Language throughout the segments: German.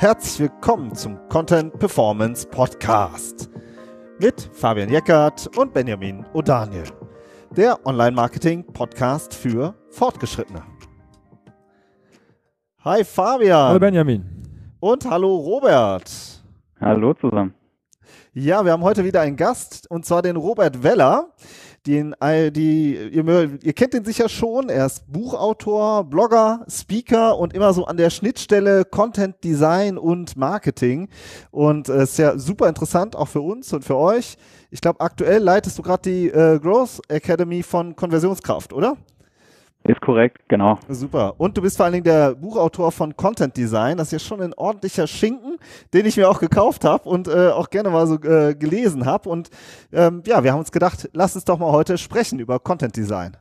Herzlich willkommen zum Content Performance Podcast mit Fabian Jeckert und Benjamin O'Daniel, der Online-Marketing-Podcast für Fortgeschrittene. Hi Fabian. Hallo Benjamin. Und hallo Robert. Hallo zusammen. Ja, wir haben heute wieder einen Gast und zwar den Robert Weller. Den, die, ihr, ihr kennt ihn sicher schon. Er ist Buchautor, Blogger, Speaker und immer so an der Schnittstelle Content Design und Marketing. Und äh, ist ja super interessant, auch für uns und für euch. Ich glaube, aktuell leitest du gerade die äh, Growth Academy von Konversionskraft, oder? Ist korrekt, genau. Super. Und du bist vor allen Dingen der Buchautor von Content Design. Das ist ja schon ein ordentlicher Schinken, den ich mir auch gekauft habe und äh, auch gerne mal so äh, gelesen habe. Und ähm, ja, wir haben uns gedacht, lass uns doch mal heute sprechen über Content Design.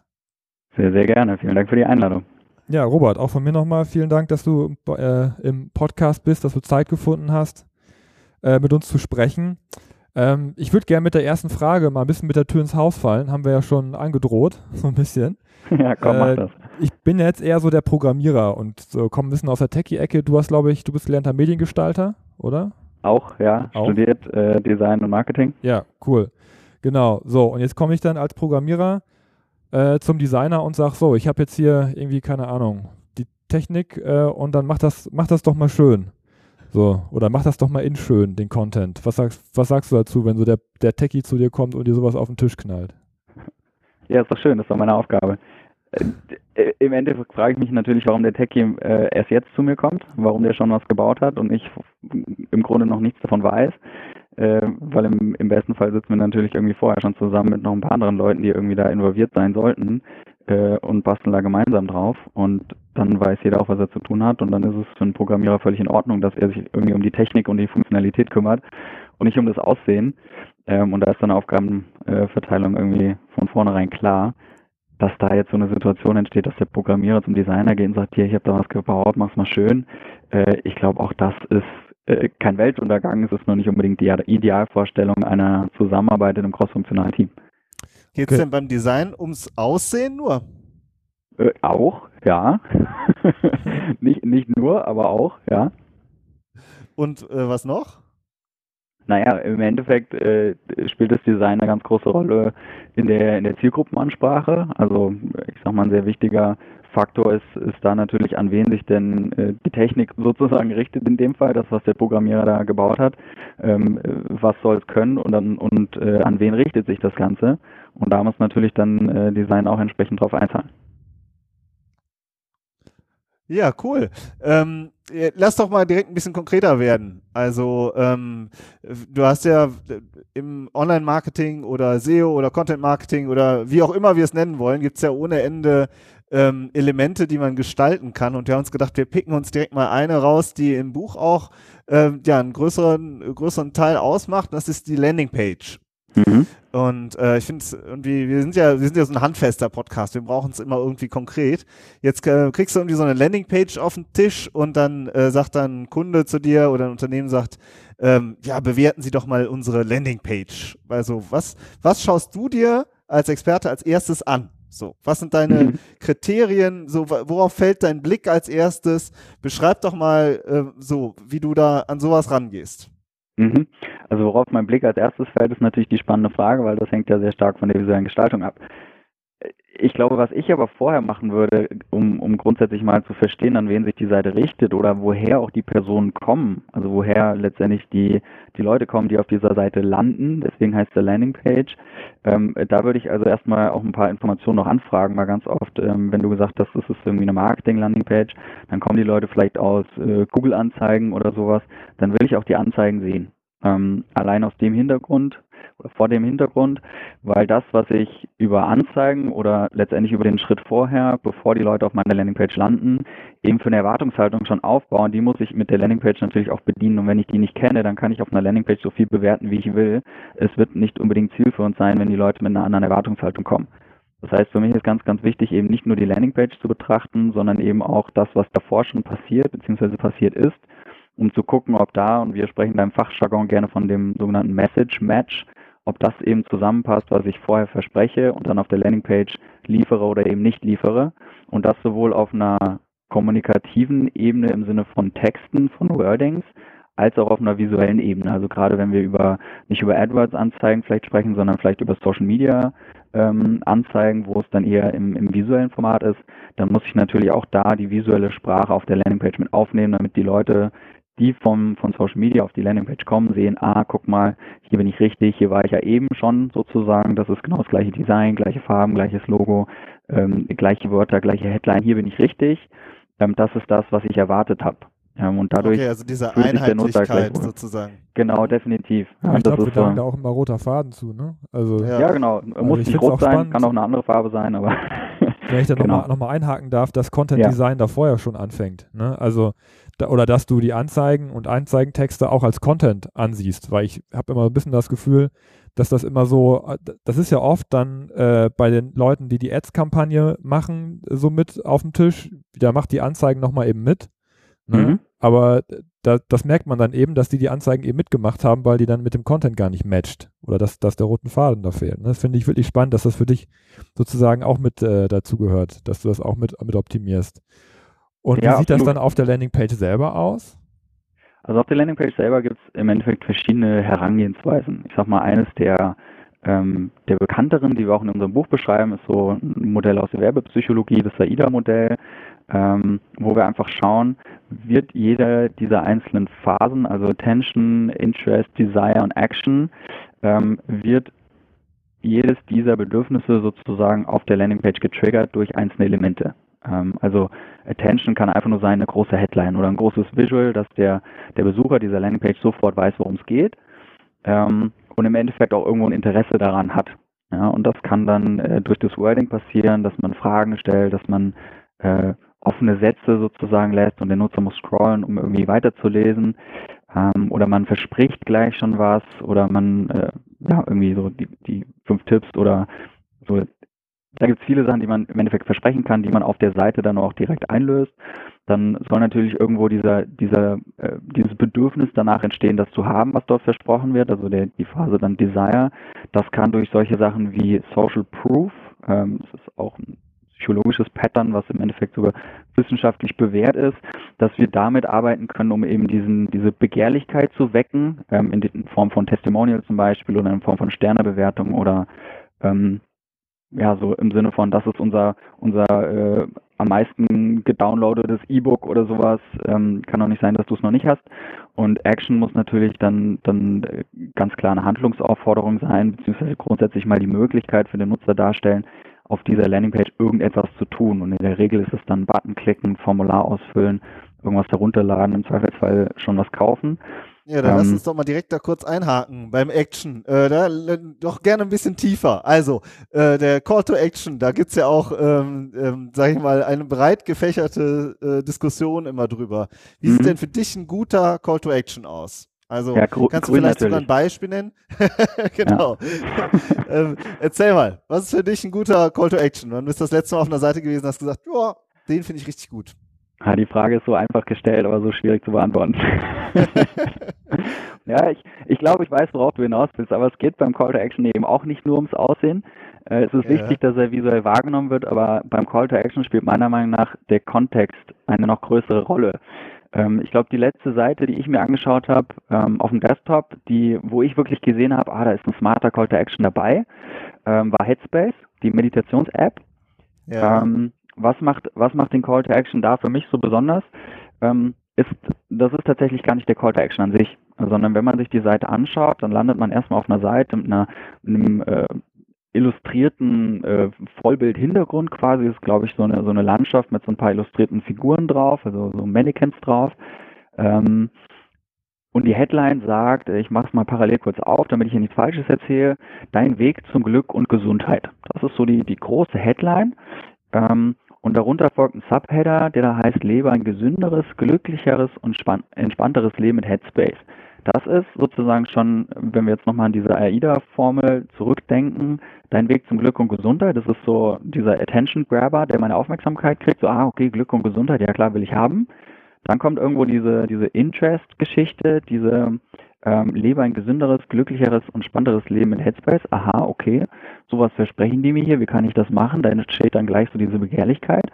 Sehr, sehr gerne. Vielen Dank für die Einladung. Ja, Robert, auch von mir nochmal vielen Dank, dass du äh, im Podcast bist, dass du Zeit gefunden hast, äh, mit uns zu sprechen. Ähm, ich würde gerne mit der ersten Frage mal ein bisschen mit der Tür ins Haus fallen. Haben wir ja schon angedroht, so ein bisschen. ja, komm, äh, mach das. Ich bin jetzt eher so der Programmierer und so komme ein bisschen aus der Techie-Ecke. Du hast, glaube ich, du bist gelernter Mediengestalter, oder? Auch, ja. Auch? Studiert äh, Design und Marketing. Ja, cool. Genau. So, und jetzt komme ich dann als Programmierer äh, zum Designer und sage so, ich habe jetzt hier irgendwie, keine Ahnung, die Technik äh, und dann mach das, mach das doch mal schön. So, oder mach das doch mal in schön, den Content. Was sagst, was sagst du dazu, wenn so der, der Techie zu dir kommt und dir sowas auf den Tisch knallt? Ja, ist doch schön, das ist doch meine Aufgabe. Äh, äh, Im Endeffekt frage ich mich natürlich, warum der Techie äh, erst jetzt zu mir kommt, warum der schon was gebaut hat und ich im Grunde noch nichts davon weiß. Äh, weil im, im besten Fall sitzen wir natürlich irgendwie vorher schon zusammen mit noch ein paar anderen Leuten, die irgendwie da involviert sein sollten äh, und basteln da gemeinsam drauf und dann weiß jeder auch, was er zu tun hat und dann ist es für einen Programmierer völlig in Ordnung, dass er sich irgendwie um die Technik und die Funktionalität kümmert und nicht um das Aussehen. Ähm, und da ist dann Aufgabenverteilung irgendwie von vornherein klar, dass da jetzt so eine Situation entsteht, dass der Programmierer zum Designer geht und sagt, hier, ich habe da was gebaut, mach's mal schön. Äh, ich glaube, auch das ist äh, kein Weltuntergang, es ist nur nicht unbedingt die Idealvorstellung einer Zusammenarbeit in einem crossfunktionalen Team. Geht es okay. denn beim Design ums Aussehen nur? Äh, auch, ja. nicht, nicht nur, aber auch, ja. Und äh, was noch? Naja, im Endeffekt äh, spielt das Design eine ganz große Rolle in der, in der Zielgruppenansprache. Also ich sag mal, ein sehr wichtiger Faktor ist, ist da natürlich, an wen sich denn äh, die Technik sozusagen richtet in dem Fall, das, was der Programmierer da gebaut hat. Ähm, was soll es können und, dann, und äh, an wen richtet sich das Ganze? Und da muss natürlich dann äh, Design auch entsprechend drauf einzahlen. Ja, cool. Ähm, lass doch mal direkt ein bisschen konkreter werden. Also ähm, du hast ja im Online-Marketing oder SEO oder Content-Marketing oder wie auch immer wir es nennen wollen, gibt es ja ohne Ende ähm, Elemente, die man gestalten kann. Und wir haben uns gedacht, wir picken uns direkt mal eine raus, die im Buch auch ähm, ja, einen größeren, größeren Teil ausmacht. Das ist die Landingpage. Mhm. Und äh, ich finde es irgendwie, wir sind ja, wir sind ja so ein handfester Podcast, wir brauchen es immer irgendwie konkret. Jetzt äh, kriegst du irgendwie so eine Landingpage auf den Tisch und dann äh, sagt dann ein Kunde zu dir oder ein Unternehmen sagt, ähm, ja, bewerten Sie doch mal unsere Landingpage. Also was, was schaust du dir als Experte als erstes an? So, was sind deine mhm. Kriterien? So, worauf fällt dein Blick als erstes? Beschreib doch mal äh, so, wie du da an sowas rangehst. Mhm. Also worauf mein Blick als erstes fällt, ist natürlich die spannende Frage, weil das hängt ja sehr stark von der visuellen Gestaltung ab. Ich glaube, was ich aber vorher machen würde, um, um grundsätzlich mal zu verstehen, an wen sich die Seite richtet oder woher auch die Personen kommen, also woher letztendlich die, die Leute kommen, die auf dieser Seite landen, deswegen heißt der Landingpage, ähm, da würde ich also erstmal auch ein paar Informationen noch anfragen, mal ganz oft, ähm, wenn du gesagt hast, das ist irgendwie eine Marketing-Landingpage, dann kommen die Leute vielleicht aus äh, Google-Anzeigen oder sowas, dann will ich auch die Anzeigen sehen. Ähm, allein aus dem Hintergrund oder vor dem Hintergrund, weil das, was ich über Anzeigen oder letztendlich über den Schritt vorher, bevor die Leute auf meiner Landingpage landen, eben für eine Erwartungshaltung schon aufbauen, die muss ich mit der Landingpage natürlich auch bedienen. Und wenn ich die nicht kenne, dann kann ich auf einer Landingpage so viel bewerten, wie ich will. Es wird nicht unbedingt Ziel für uns sein, wenn die Leute mit einer anderen Erwartungshaltung kommen. Das heißt, für mich ist ganz, ganz wichtig, eben nicht nur die Landingpage zu betrachten, sondern eben auch das, was davor schon passiert, beziehungsweise passiert ist um zu gucken, ob da, und wir sprechen da im Fachjargon gerne von dem sogenannten Message Match, ob das eben zusammenpasst, was ich vorher verspreche und dann auf der Landingpage liefere oder eben nicht liefere. Und das sowohl auf einer kommunikativen Ebene im Sinne von Texten, von Wordings, als auch auf einer visuellen Ebene. Also gerade wenn wir über nicht über AdWords-Anzeigen vielleicht sprechen, sondern vielleicht über Social Media ähm, Anzeigen, wo es dann eher im, im visuellen Format ist, dann muss ich natürlich auch da die visuelle Sprache auf der Landingpage mit aufnehmen, damit die Leute, die vom, von Social Media auf die Landingpage kommen, sehen, ah, guck mal, hier bin ich richtig, hier war ich ja eben schon sozusagen, das ist genau das gleiche Design, gleiche Farben, gleiches Logo, ähm, gleiche Wörter, gleiche Headline, hier bin ich richtig. Ähm, das ist das, was ich erwartet habe. Ähm, und dadurch okay, also diese Einheitlichkeit sozusagen. Genau, definitiv. Ja, ich glaube, wir tragen da auch immer roter Faden zu, ne? Also, ja. ja genau. Also Muss nicht rot sein, spannend. kann auch eine andere Farbe sein, aber. Wenn ich da genau. nochmal noch mal einhaken darf, dass Content Design ja. da vorher schon anfängt. Ne? Also, oder dass du die Anzeigen und Anzeigentexte auch als Content ansiehst, weil ich habe immer ein bisschen das Gefühl, dass das immer so, das ist ja oft dann äh, bei den Leuten, die die Ads-Kampagne machen, so mit auf dem Tisch, da macht die Anzeigen nochmal eben mit. Ne? Mhm. Aber da, das merkt man dann eben, dass die die Anzeigen eben mitgemacht haben, weil die dann mit dem Content gar nicht matcht oder dass, dass der roten Faden da fehlt. Ne? Das finde ich wirklich spannend, dass das für dich sozusagen auch mit äh, dazu gehört, dass du das auch mit, mit optimierst. Und ja, wie sieht absolut. das dann auf der Landingpage selber aus? Also auf der Landingpage selber gibt es im Endeffekt verschiedene Herangehensweisen. Ich sag mal, eines der, ähm, der bekannteren, die wir auch in unserem Buch beschreiben, ist so ein Modell aus der Werbepsychologie, das AIDA-Modell ähm, wo wir einfach schauen, wird jeder dieser einzelnen Phasen, also Attention, Interest, Desire und Action, ähm, wird jedes dieser Bedürfnisse sozusagen auf der Landingpage getriggert durch einzelne Elemente. Ähm, also Attention kann einfach nur sein, eine große Headline oder ein großes Visual, dass der, der Besucher dieser Landingpage sofort weiß, worum es geht ähm, und im Endeffekt auch irgendwo ein Interesse daran hat. Ja, und das kann dann äh, durch das Wording passieren, dass man Fragen stellt, dass man äh, offene Sätze sozusagen lässt und der Nutzer muss scrollen, um irgendwie weiterzulesen. Ähm, oder man verspricht gleich schon was oder man äh, ja irgendwie so die, die fünf Tipps oder so. Da gibt es viele Sachen, die man im Endeffekt versprechen kann, die man auf der Seite dann auch direkt einlöst. Dann soll natürlich irgendwo dieser, dieser, äh, dieses Bedürfnis danach entstehen, das zu haben, was dort versprochen wird, also der, die Phase dann Desire. Das kann durch solche Sachen wie Social Proof, ähm, das ist auch ein psychologisches Pattern, was im Endeffekt sogar wissenschaftlich bewährt ist, dass wir damit arbeiten können, um eben diesen, diese Begehrlichkeit zu wecken, ähm, in, Form von Testimonial zum Beispiel oder in Form von Sternebewertung oder ähm, ja, so im Sinne von, das ist unser, unser äh, am meisten gedownloadetes E-Book oder sowas. Ähm, kann auch nicht sein, dass du es noch nicht hast. Und Action muss natürlich dann, dann äh, ganz klar eine Handlungsaufforderung sein, beziehungsweise grundsätzlich mal die Möglichkeit für den Nutzer darstellen, auf dieser Landingpage irgendetwas zu tun. Und in der Regel ist es dann Button klicken, Formular ausfüllen, irgendwas herunterladen, im Zweifelsfall schon was kaufen. Ja, dann ähm, lass uns doch mal direkt da kurz einhaken beim Action. Äh, da, doch gerne ein bisschen tiefer. Also, äh, der Call to Action, da gibt's ja auch, ähm, ähm, sag ich mal, eine breit gefächerte äh, Diskussion immer drüber. Wie sieht mhm. denn für dich ein guter Call to Action aus? Also ja, kannst du vielleicht sogar ein Beispiel nennen? genau. ähm, erzähl mal, was ist für dich ein guter Call to Action? Wann bist du das letzte Mal auf einer Seite gewesen und hast gesagt, ja, den finde ich richtig gut? Ja, die Frage ist so einfach gestellt, aber so schwierig zu beantworten. ja, ich, ich glaube, ich weiß, worauf du hinaus willst, aber es geht beim Call to Action eben auch nicht nur ums Aussehen. Äh, es ist ja. wichtig, dass er visuell wahrgenommen wird, aber beim Call to Action spielt meiner Meinung nach der Kontext eine noch größere Rolle. Ähm, ich glaube, die letzte Seite, die ich mir angeschaut habe ähm, auf dem Desktop, die, wo ich wirklich gesehen habe, ah, da ist ein smarter Call to Action dabei, ähm, war Headspace, die Meditations-App. Ja. Ähm, was macht, was macht den Call to Action da für mich so besonders? Ähm, ist, das ist tatsächlich gar nicht der Call to Action an sich, sondern wenn man sich die Seite anschaut, dann landet man erstmal auf einer Seite mit, einer, mit einem äh, illustrierten äh, Vollbild-Hintergrund quasi. ist, glaube ich, so eine, so eine Landschaft mit so ein paar illustrierten Figuren drauf, also so Mannequins drauf. Ähm, und die Headline sagt, ich mache es mal parallel kurz auf, damit ich hier nichts Falsches erzähle, dein Weg zum Glück und Gesundheit. Das ist so die, die große Headline. Ähm, und darunter folgt ein Subheader, der da heißt, lebe ein gesünderes, glücklicheres und entspannteres Leben mit Headspace. Das ist sozusagen schon, wenn wir jetzt nochmal an diese AIDA-Formel zurückdenken, dein Weg zum Glück und Gesundheit. Das ist so dieser Attention Grabber, der meine Aufmerksamkeit kriegt. So, ah, okay, Glück und Gesundheit, ja klar, will ich haben. Dann kommt irgendwo diese, diese Interest-Geschichte, diese ähm, lebe ein gesünderes, glücklicheres und spannenderes Leben mit Headspace. Aha, okay, sowas versprechen die mir hier, wie kann ich das machen? Da entsteht dann gleich so diese Begehrlichkeit.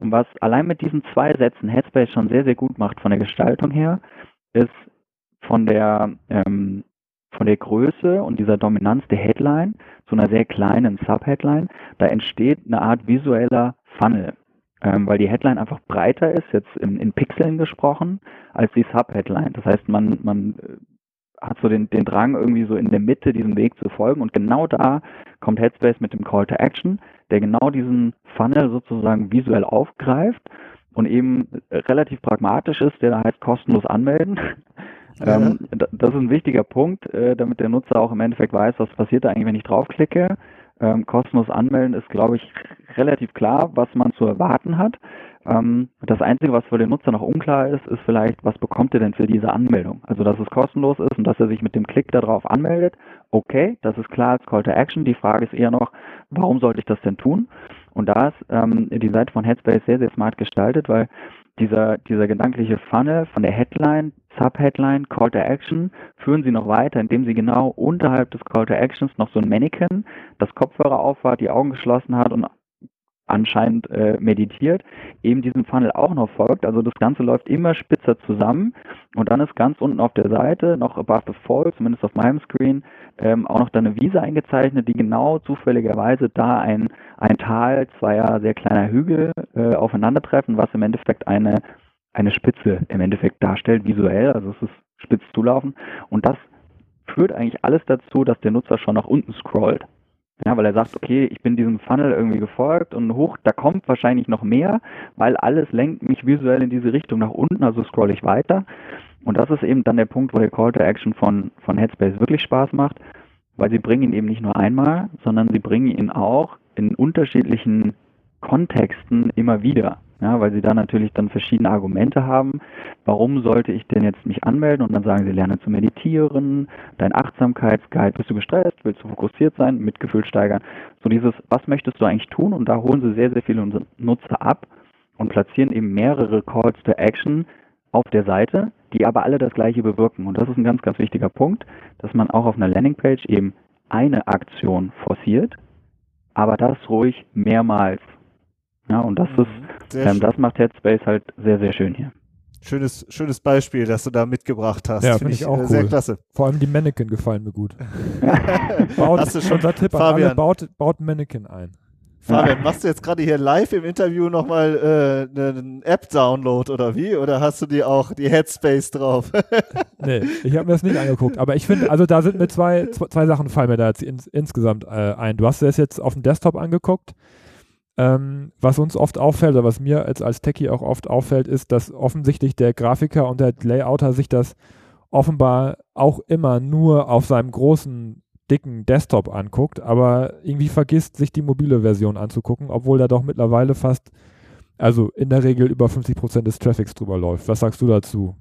was allein mit diesen zwei Sätzen Headspace schon sehr, sehr gut macht von der Gestaltung her, ist von der, ähm, von der Größe und dieser Dominanz der Headline zu einer sehr kleinen Subheadline. Da entsteht eine Art visueller Funnel, ähm, weil die Headline einfach breiter ist, jetzt in, in Pixeln gesprochen, als die Subheadline. Das heißt, man, man hat so den, den Drang, irgendwie so in der Mitte diesem Weg zu folgen. Und genau da kommt Headspace mit dem Call to Action, der genau diesen Funnel sozusagen visuell aufgreift und eben relativ pragmatisch ist, der da heißt kostenlos anmelden. Ja. Ähm, das ist ein wichtiger Punkt, äh, damit der Nutzer auch im Endeffekt weiß, was passiert da eigentlich, wenn ich draufklicke. Ähm, kostenlos anmelden ist, glaube ich, relativ klar, was man zu erwarten hat. Ähm, das Einzige, was für den Nutzer noch unklar ist, ist vielleicht, was bekommt er denn für diese Anmeldung? Also, dass es kostenlos ist und dass er sich mit dem Klick darauf anmeldet. Okay, das ist klar als Call to Action. Die Frage ist eher noch, warum sollte ich das denn tun? Und da ist ähm, die Seite von Headspace sehr, sehr smart gestaltet, weil dieser, dieser gedankliche Funnel von der Headline, Subheadline, Call to Action führen Sie noch weiter, indem Sie genau unterhalb des Call to Actions noch so ein Mannequin, das Kopfhörer aufhat, die Augen geschlossen hat und anscheinend äh, meditiert, eben diesem Funnel auch noch folgt. Also das Ganze läuft immer spitzer zusammen und dann ist ganz unten auf der Seite noch above the fold, zumindest auf meinem Screen, ähm, auch noch da eine Wiese eingezeichnet, die genau zufälligerweise da ein, ein Tal zweier sehr kleiner Hügel äh, aufeinandertreffen, was im Endeffekt eine, eine Spitze im Endeffekt darstellt, visuell, also es ist spitz zulaufen und das führt eigentlich alles dazu, dass der Nutzer schon nach unten scrollt. Ja, weil er sagt, okay, ich bin diesem Funnel irgendwie gefolgt und hoch, da kommt wahrscheinlich noch mehr, weil alles lenkt mich visuell in diese Richtung nach unten, also scroll ich weiter. Und das ist eben dann der Punkt, wo der Call to Action von, von Headspace wirklich Spaß macht, weil sie bringen ihn eben nicht nur einmal, sondern sie bringen ihn auch in unterschiedlichen Kontexten immer wieder ja, weil sie da natürlich dann verschiedene Argumente haben. Warum sollte ich denn jetzt mich anmelden? Und dann sagen sie, lerne zu meditieren, dein Achtsamkeitsguide, bist du gestresst, willst du fokussiert sein, Mitgefühl steigern. So dieses, was möchtest du eigentlich tun? Und da holen sie sehr, sehr viele Nutzer ab und platzieren eben mehrere Calls to Action auf der Seite, die aber alle das gleiche bewirken. Und das ist ein ganz, ganz wichtiger Punkt, dass man auch auf einer Landingpage eben eine Aktion forciert, aber das ruhig mehrmals ja, und das mhm. ist, ähm, das macht Headspace halt sehr, sehr schön hier. Schönes, schönes Beispiel, das du da mitgebracht hast. Ja, finde find ich auch äh, cool. Sehr klasse. Vor allem die Mannequin gefallen mir gut. baut, hast du schon, unser Tipp Fabian. Alle, baut, baut Mannequin ein. Fabian, machst du jetzt gerade hier live im Interview nochmal äh, einen App-Download oder wie? Oder hast du die auch die Headspace drauf? nee, ich habe mir das nicht angeguckt. Aber ich finde, also da sind mir zwei, zwei Sachen fallen mir da jetzt ins, insgesamt äh, ein. Du hast das jetzt auf dem Desktop angeguckt. Ähm, was uns oft auffällt, oder was mir als, als Techie auch oft auffällt, ist, dass offensichtlich der Grafiker und der Layouter sich das offenbar auch immer nur auf seinem großen, dicken Desktop anguckt, aber irgendwie vergisst, sich die mobile Version anzugucken, obwohl da doch mittlerweile fast, also in der Regel über 50 Prozent des Traffics drüber läuft. Was sagst du dazu?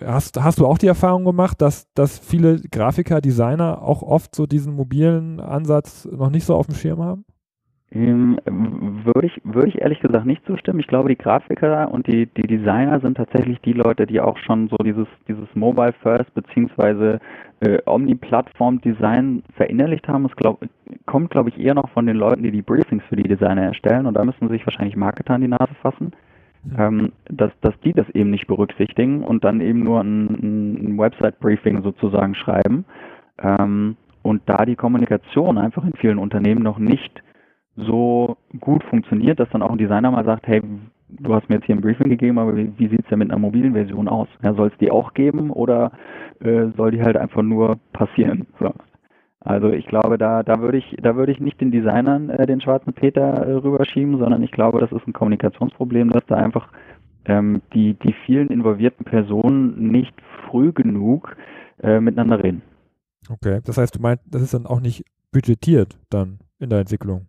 Hast, hast du auch die Erfahrung gemacht, dass, dass viele Grafiker, Designer auch oft so diesen mobilen Ansatz noch nicht so auf dem Schirm haben? Ähm, würde ich, würde ich ehrlich gesagt nicht zustimmen. Ich glaube, die Grafiker und die, die Designer sind tatsächlich die Leute, die auch schon so dieses, dieses Mobile First beziehungsweise äh, Omni-Plattform-Design verinnerlicht haben. Es glaub, kommt, glaube ich, eher noch von den Leuten, die die Briefings für die Designer erstellen und da müssen sich wahrscheinlich Marketer an die Nase fassen. Ähm, dass, dass die das eben nicht berücksichtigen und dann eben nur ein, ein Website-Briefing sozusagen schreiben. Ähm, und da die Kommunikation einfach in vielen Unternehmen noch nicht so gut funktioniert, dass dann auch ein Designer mal sagt, hey, du hast mir jetzt hier ein Briefing gegeben, aber wie, wie sieht es denn mit einer mobilen Version aus? Ja, soll es die auch geben oder äh, soll die halt einfach nur passieren? So. Also ich glaube, da, da würde ich, da würde ich nicht den Designern äh, den schwarzen Peter äh, rüberschieben, sondern ich glaube, das ist ein Kommunikationsproblem, dass da einfach ähm, die, die vielen involvierten Personen nicht früh genug äh, miteinander reden. Okay, das heißt, du meinst, das ist dann auch nicht budgetiert dann in der Entwicklung?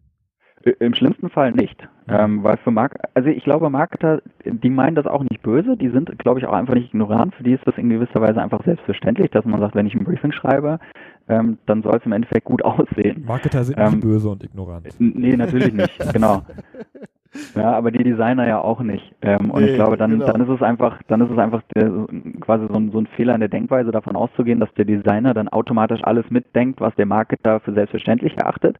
Im schlimmsten Fall nicht. Ähm, weil für Mark also ich glaube, Marketer, die meinen das auch nicht böse, die sind, glaube ich, auch einfach nicht ignorant. Für die ist das in gewisser Weise einfach selbstverständlich, dass man sagt, wenn ich ein Briefing schreibe, ähm, dann soll es im Endeffekt gut aussehen. Marketer sind ähm, nicht böse und ignorant. Nee, natürlich nicht, genau. Ja, aber die Designer ja auch nicht. Ähm, und Nee, ich glaube, dann, genau. dann ist es einfach, dann ist es einfach der, quasi so ein, so ein Fehler in der Denkweise, davon auszugehen, dass der Designer dann automatisch alles mitdenkt, was der Marketer für selbstverständlich erachtet.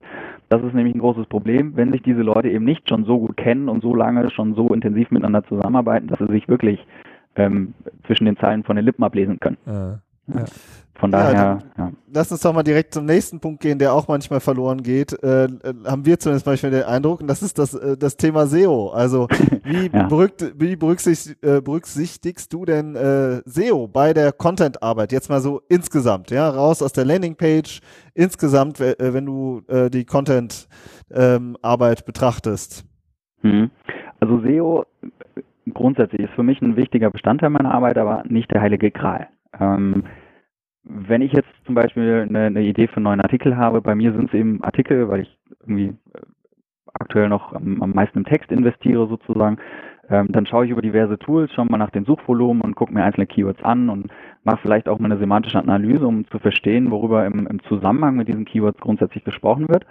Das ist nämlich ein großes Problem, wenn sich diese Leute eben nicht schon so gut kennen und so lange schon so intensiv miteinander zusammenarbeiten, dass sie sich wirklich ähm, zwischen den Zeilen von den Lippen ablesen können. Äh, Von Ja, daher, ja. Lass uns doch mal direkt zum nächsten Punkt gehen, der auch manchmal verloren geht. Äh, äh, haben wir zumindest manchmal den Eindruck, und das ist das, äh, das Thema SEO. Also wie, Ja. berückt, wie berücksichtigst, äh, berücksichtigst du denn äh, SEO bei der Content-Arbeit? Jetzt mal so insgesamt, ja, raus aus der Landingpage, insgesamt, äh, wenn du äh, die Content-Arbeit betrachtest. Mhm. Also SEO grundsätzlich ist für mich ein wichtiger Bestandteil meiner Arbeit, aber nicht der heilige Gral. Ähm, wenn ich jetzt zum Beispiel eine, eine Idee für einen neuen Artikel habe, bei mir sind es eben Artikel, weil ich irgendwie äh, aktuell noch am, am meisten im Text investiere sozusagen, ähm, dann schaue ich über diverse Tools, schaue mal nach den Suchvolumen und gucke mir einzelne Keywords an und mache vielleicht auch mal eine semantische Analyse, um zu verstehen, worüber im, im Zusammenhang mit diesen Keywords grundsätzlich gesprochen wird.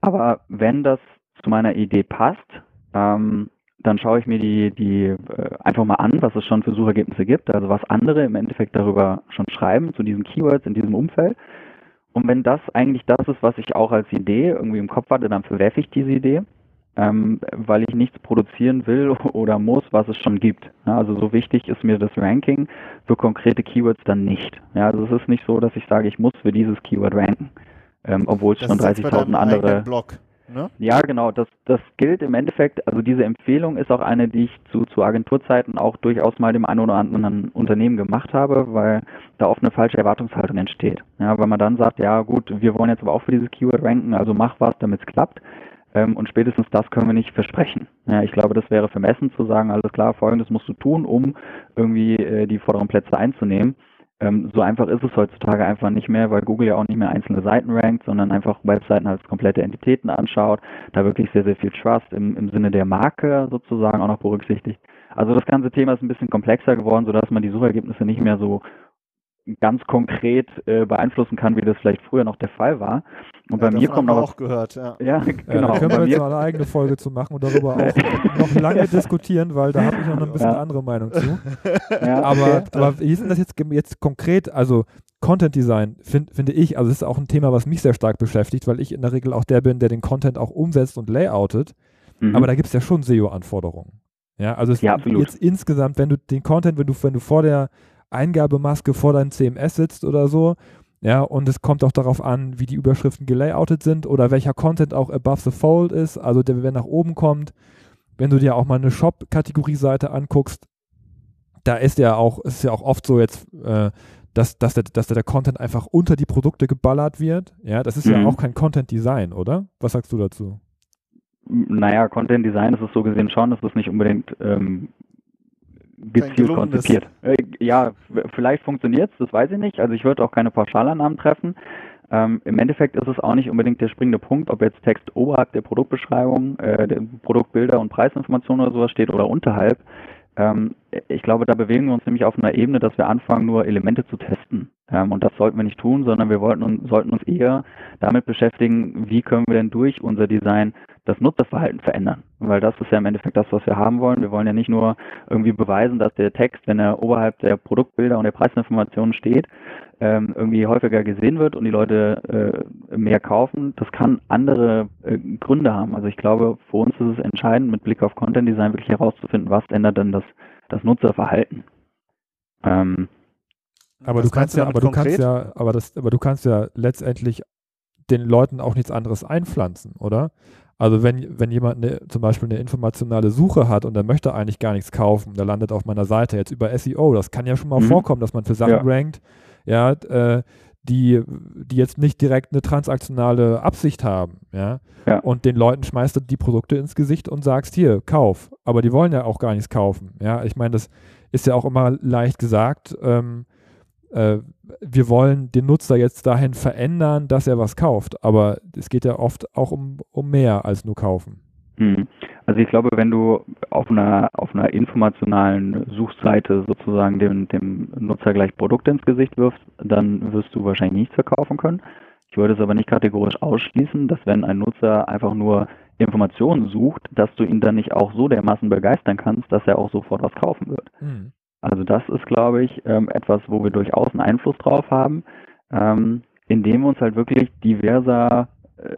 Aber wenn das zu meiner Idee passt, ähm, dann schaue ich mir die, die äh, einfach mal an, was es schon für Suchergebnisse gibt, also was andere im Endeffekt darüber schon schreiben, zu diesen Keywords in diesem Umfeld. Und wenn das eigentlich das ist, was ich auch als Idee irgendwie im Kopf hatte, dann verwerfe ich diese Idee, ähm, weil ich nichts produzieren will oder muss, was es schon gibt. Ja, also so wichtig ist mir das Ranking für konkrete Keywords dann nicht. Ja, also es ist nicht so, dass ich sage, ich muss für dieses Keyword ranken, ähm, obwohl es schon ist jetzt bei 30.000 deinem andere Blog. Ne? ja, genau. Das, das gilt im Endeffekt, also diese Empfehlung ist auch eine, die ich zu, zu Agenturzeiten auch durchaus mal dem einen oder anderen Unternehmen gemacht habe, weil da oft eine falsche Erwartungshaltung entsteht. Ja, weil man dann sagt, ja gut, wir wollen jetzt aber auch für dieses Keyword ranken, also mach was, damit es klappt. Ähm, und spätestens das können wir nicht versprechen. Ja, ich glaube, das wäre vermessen zu sagen, alles klar, folgendes musst du tun, um irgendwie äh, die vorderen Plätze einzunehmen. Ähm, so einfach ist es heutzutage einfach nicht mehr, weil Google ja auch nicht mehr einzelne Seiten rankt, sondern einfach Webseiten als komplette Entitäten anschaut, da wirklich sehr, sehr viel Trust im, im Sinne der Marke sozusagen auch noch berücksichtigt. Also das ganze Thema ist ein bisschen komplexer geworden, sodass man die Suchergebnisse nicht mehr so ganz konkret äh, beeinflussen kann, wie das vielleicht früher noch der Fall war. Und bei Ja, mir davon kommt noch was. auch gehört, ja. Ja, Ja, genau. da können bei wir jetzt mir, mal eine eigene Folge zu machen und darüber auch noch lange diskutieren, weil da habe ich noch eine bisschen Ja. andere Meinung zu. ja, Aber, aber wie ist denn das jetzt, jetzt konkret? Also Content Design find, finde ich, also das ist auch ein Thema, was mich sehr stark beschäftigt, weil ich in der Regel auch der bin, der den Content auch umsetzt und layoutet. Mhm. Aber da gibt es ja schon SEO-Anforderungen. Ja, also es Ja, jetzt insgesamt, wenn du den Content, wenn du, wenn du vor der Eingabemaske vor deinem CMS sitzt oder so, ja, und es kommt auch darauf an, wie die Überschriften gelayoutet sind oder welcher Content auch above the fold ist, also der, wer nach oben kommt. Wenn du dir auch mal eine Shop-Kategorie-Seite anguckst, da ist ja auch, es ist ja auch oft so jetzt, äh, dass, dass, der, dass der Content einfach unter die Produkte geballert wird. Ja, das ist ja Mhm. auch kein Content-Design, oder? Was sagst du dazu? Naja, Content Design ist es so gesehen schon, es ist nicht unbedingt ähm, gezielt konzipiert. Äh, ja, vielleicht funktioniert es, das weiß ich nicht. Also ich würde auch keine Pauschalannahmen treffen. Ähm, Im Endeffekt ist es auch nicht unbedingt der springende Punkt, ob jetzt Text oberhalb der Produktbeschreibung, äh, der Produktbilder und Preisinformationen oder sowas steht oder unterhalb. Ähm, ich glaube, da bewegen wir uns nämlich auf einer Ebene, dass wir anfangen, nur Elemente zu testen. Ähm, und das sollten wir nicht tun, sondern wir wollten sollten uns eher damit beschäftigen, wie können wir denn durch unser Design das Nutzerverhalten verändern. Weil das ist ja im Endeffekt das, was wir haben wollen. Wir wollen ja nicht nur irgendwie beweisen, dass der Text, wenn er oberhalb der Produktbilder und der Preisinformationen steht, ähm, irgendwie häufiger gesehen wird und die Leute äh, mehr kaufen. Das kann andere äh, Gründe haben. Also ich glaube, für uns ist es entscheidend, mit Blick auf Content Design wirklich herauszufinden, was ändert denn das, das Nutzerverhalten. Ähm, Aber du kannst ja, aber du kannst konkret? ja, aber das, aber du kannst ja letztendlich den Leuten auch nichts anderes einpflanzen, oder? Also wenn, wenn jemand eine, zum Beispiel eine informationale Suche hat und er möchte eigentlich gar nichts kaufen, der landet auf meiner Seite jetzt über SEO, das kann ja schon mal Mhm. vorkommen, dass man für Sachen Ja. rankt, ja, äh, die, die jetzt nicht direkt eine transaktionale Absicht haben, ja. Ja. Und den Leuten schmeißt du die Produkte ins Gesicht und sagst, hier, kauf. Aber die wollen ja auch gar nichts kaufen. Ja, ich meine, das ist ja auch immer leicht gesagt. Ähm, äh, wir wollen den Nutzer jetzt dahin verändern, dass er was kauft. Aber es geht ja oft auch um, um mehr als nur kaufen. Mhm. Also ich glaube, wenn du auf einer auf einer informationalen Suchseite sozusagen dem, dem Nutzer gleich Produkte ins Gesicht wirfst, dann wirst du wahrscheinlich nichts verkaufen können. Ich würde es aber nicht kategorisch ausschließen, dass wenn ein Nutzer einfach nur Informationen sucht, dass du ihn dann nicht auch so dermaßen begeistern kannst, dass er auch sofort was kaufen wird. Mhm. Also das ist, glaube ich, ähm, etwas, wo wir durchaus einen Einfluss drauf haben, ähm, indem wir uns halt wirklich diverser, äh,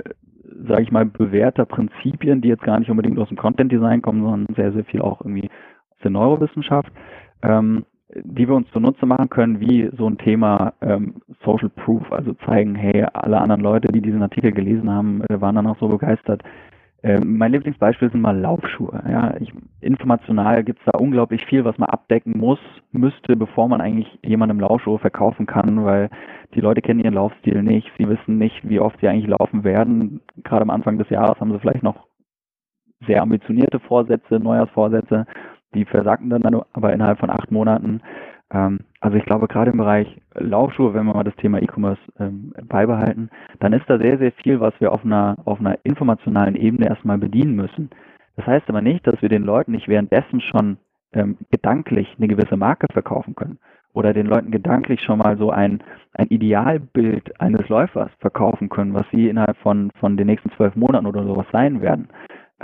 sage ich mal, bewährter Prinzipien, die jetzt gar nicht unbedingt aus dem Content Design kommen, sondern sehr, sehr viel auch irgendwie aus der Neurowissenschaft, ähm, die wir uns zunutze machen können, wie so ein Thema ähm, Social Proof, also zeigen, hey, alle anderen Leute, die diesen Artikel gelesen haben, äh, waren dann auch so begeistert. Äh, mein Lieblingsbeispiel sind mal Laufschuhe. Ja, ich, informational gibt es da unglaublich viel, was man abdecken muss, müsste, bevor man eigentlich jemandem Laufschuhe verkaufen kann, weil die Leute kennen ihren Laufstil nicht, sie wissen nicht, wie oft sie eigentlich laufen werden. Gerade am Anfang des Jahres haben sie vielleicht noch sehr ambitionierte Vorsätze, Neujahrsvorsätze die versacken dann aber innerhalb von acht Monaten. Ähm, also ich glaube, gerade im Bereich Laufschuhe, wenn wir mal das Thema E-Commerce ähm, beibehalten, dann ist da sehr, sehr viel, was wir auf einer, auf einer informationalen Ebene erstmal bedienen müssen. Das heißt aber nicht, dass wir den Leuten nicht währenddessen schon ähm, gedanklich eine gewisse Marke verkaufen können oder den Leuten gedanklich schon mal so ein, ein Idealbild eines Läufers verkaufen können, was sie innerhalb von, von den nächsten zwölf Monaten oder sowas sein werden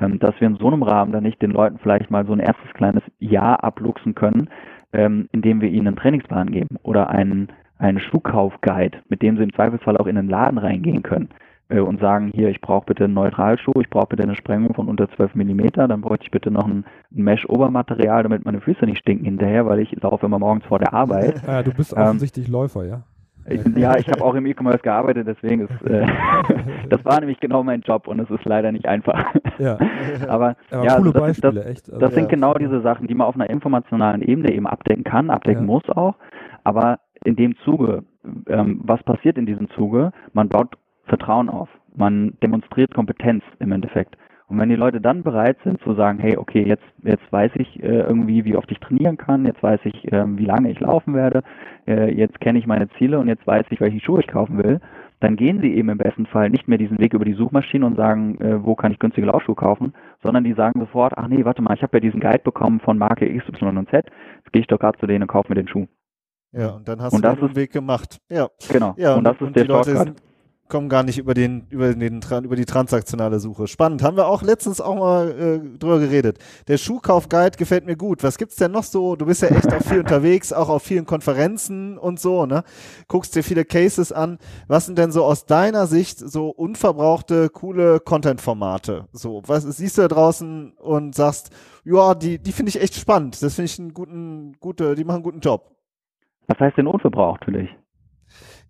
ähm, dass wir in so einem Rahmen dann nicht den Leuten vielleicht mal so ein erstes kleines Jahr abluchsen können, ähm, indem wir ihnen einen Trainingsplan geben oder einen, einen Schuhkaufguide, mit dem sie im Zweifelsfall auch in den Laden reingehen können äh, und sagen, hier, ich brauche bitte einen Neutralschuh, ich brauche bitte eine Sprengung von unter 12 Millimeter, dann bräuchte ich bitte noch ein, Mesh-Obermaterial, damit meine Füße nicht stinken hinterher, weil ich laufe immer morgens vor der Arbeit. Ja, du bist ähm, offensichtlich ähm, Läufer, ja? Ich, ja, ich habe auch im E-Commerce gearbeitet, deswegen ist äh, das war nämlich genau mein Job und es ist leider nicht einfach. Ja. Aber, Aber ja, coole also das, Beispiele, das, echt. Also, das sind ja. genau diese Sachen, die man auf einer informationalen Ebene eben abdecken kann, abdecken ja. muss auch. Aber in dem Zuge, ähm, was passiert in diesem Zuge? Man baut Vertrauen auf. Man demonstriert Kompetenz im Endeffekt. Und wenn die Leute dann bereit sind zu sagen, hey, okay, jetzt, jetzt weiß ich äh, irgendwie, wie oft ich trainieren kann, jetzt weiß ich, äh, wie lange ich laufen werde, äh, jetzt kenne ich meine Ziele und jetzt weiß ich, welche Schuhe ich kaufen will, dann gehen sie eben im besten Fall nicht mehr diesen Weg über die Suchmaschine und sagen, äh, wo kann ich günstige Laufschuhe kaufen, sondern die sagen sofort, ach nee, warte mal, ich habe ja diesen Guide bekommen von Marke X, Y und Z, jetzt gehe ich doch gerade zu denen und kaufe mir den Schuh. Ja, und dann hast und du den Weg gemacht. Ja. Genau. Ja, und, und das ist und der die Leute Shortcut. sind, kommen gar nicht über den, über den, über die transaktionale Suche. Spannend. Haben wir auch letztens auch mal äh, drüber geredet. Der Schuhkauf-Guide gefällt mir gut. Was gibt's denn noch so? Du bist ja echt auch viel unterwegs, auch auf vielen Konferenzen und so, ne? Guckst dir viele Cases an. Was sind denn so aus deiner Sicht so unverbrauchte, coole Content-Formate? So, was siehst du da draußen und sagst, ja, die, die finde ich echt spannend. Das finde ich einen guten, gute, die machen einen guten Job. Was heißt denn unverbraucht für dich?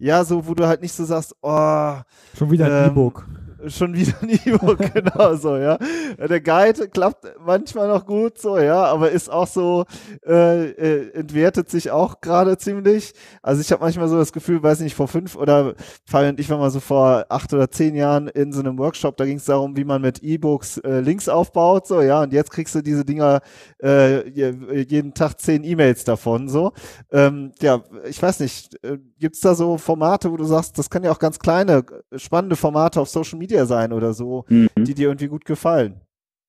Ja, so, wo du halt nicht so sagst, oh. Schon wieder ein ähm, E-Book. Schon wieder ein E-Book, genau so, ja. Der Guide klappt manchmal noch gut, so, ja, aber ist auch so, äh, äh, entwertet sich auch gerade ziemlich. Also ich habe manchmal so das Gefühl, weiß nicht, vor fünf oder Fabian und ich war mal so vor acht oder zehn Jahren in so einem Workshop, da ging es darum, wie man mit E-Books äh, Links aufbaut, so, ja, und jetzt kriegst du diese Dinger äh, jeden Tag zehn E-Mails davon, so. Ähm, ja, ich weiß nicht, äh, gibt's da so Formate, wo du sagst, das kann ja auch ganz kleine, spannende Formate auf Social Media sein oder so, mhm. die dir irgendwie gut gefallen?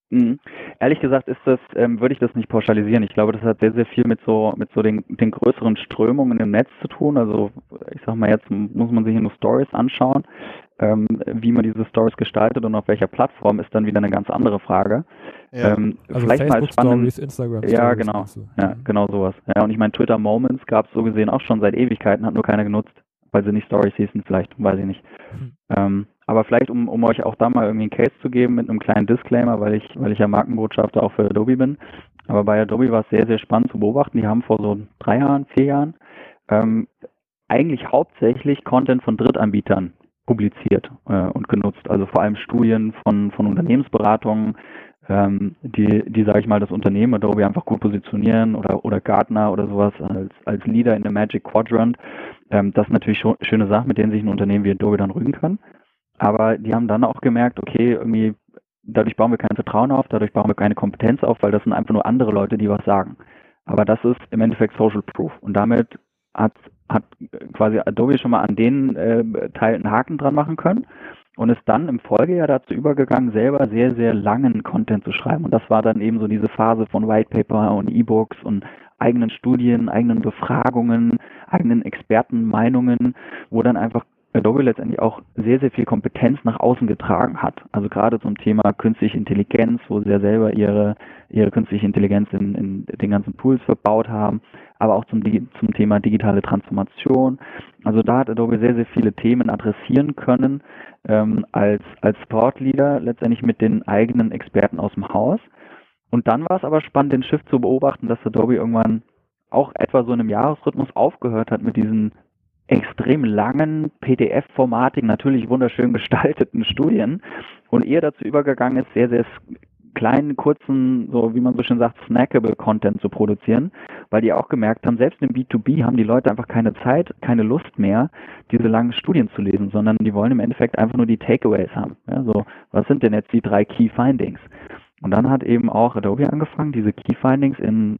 Mhm. Ehrlich gesagt ist das, ähm, würde ich das nicht pauschalisieren. Ich glaube, das hat sehr, sehr viel mit so, mit so den, den größeren Strömungen im Netz zu tun. Also ich sag mal, jetzt muss man sich hier nur Stories anschauen. Ähm, wie man diese Stories gestaltet und auf welcher Plattform ist dann wieder eine ganz andere Frage. Ja. Ähm, also vielleicht Facebook mal spannend. Stories, Instagram Stories. Ja, genau. So. Ja, mhm. genau sowas. Ja, und ich meine, Twitter Moments gab es so gesehen auch schon seit Ewigkeiten, hat nur keiner genutzt, weil sie nicht Stories hießen, vielleicht, weiß ich nicht. Mhm. Ähm, aber vielleicht, um, um euch auch da mal irgendwie einen Case zu geben mit einem kleinen Disclaimer, weil ich, weil ich ja Markenbotschafter auch für Adobe bin. Aber bei Adobe war es sehr, sehr spannend zu beobachten. Die haben vor so drei Jahren, vier Jahren ähm, eigentlich hauptsächlich Content von Drittanbietern publiziert äh, und genutzt. Also vor allem Studien von, von Unternehmensberatungen, ähm, die, die sage ich mal, das Unternehmen Adobe einfach gut positionieren oder, oder Gartner oder sowas als, als Leader in der Magic Quadrant. Ähm, das ist natürlich schon schöne Sache, mit denen sich ein Unternehmen wie Adobe dann rügen kann. Aber die haben dann auch gemerkt, okay, irgendwie dadurch bauen wir kein Vertrauen auf, dadurch bauen wir keine Kompetenz auf, weil das sind einfach nur andere Leute, die was sagen. Aber das ist im Endeffekt Social Proof. Und damit hat, hat quasi Adobe schon mal an den äh, Teil einen Haken dran machen können und ist dann im Folgejahr dazu übergegangen, selber sehr, sehr langen Content zu schreiben. Und das war dann eben so diese Phase von White Paper und E-Books und eigenen Studien, eigenen Befragungen, eigenen Expertenmeinungen, wo dann einfach Adobe letztendlich auch sehr, sehr viel Kompetenz nach außen getragen hat. Also gerade zum Thema künstliche Intelligenz, wo sie ja selber ihre, ihre künstliche Intelligenz in, in den ganzen Tools verbaut haben, aber auch zum, zum Thema digitale Transformation. Also da hat Adobe sehr, sehr viele Themen adressieren können ähm, als, als Thought Leader, letztendlich mit den eigenen Experten aus dem Haus. Und dann war es aber spannend, den Shift zu beobachten, dass Adobe irgendwann auch etwa so in einem Jahresrhythmus aufgehört hat mit diesen extrem langen PDF-formatigen, natürlich wunderschön gestalteten Studien und eher dazu übergegangen ist, sehr, sehr kleinen, kurzen, so wie man so schön sagt, snackable Content zu produzieren, weil die auch gemerkt haben, selbst im B2B haben die Leute einfach keine Zeit, keine Lust mehr, diese langen Studien zu lesen, sondern die wollen im Endeffekt einfach nur die Takeaways haben. Ja, so, was sind denn jetzt die drei Key Findings? Und dann hat eben auch Adobe angefangen, diese Key Findings in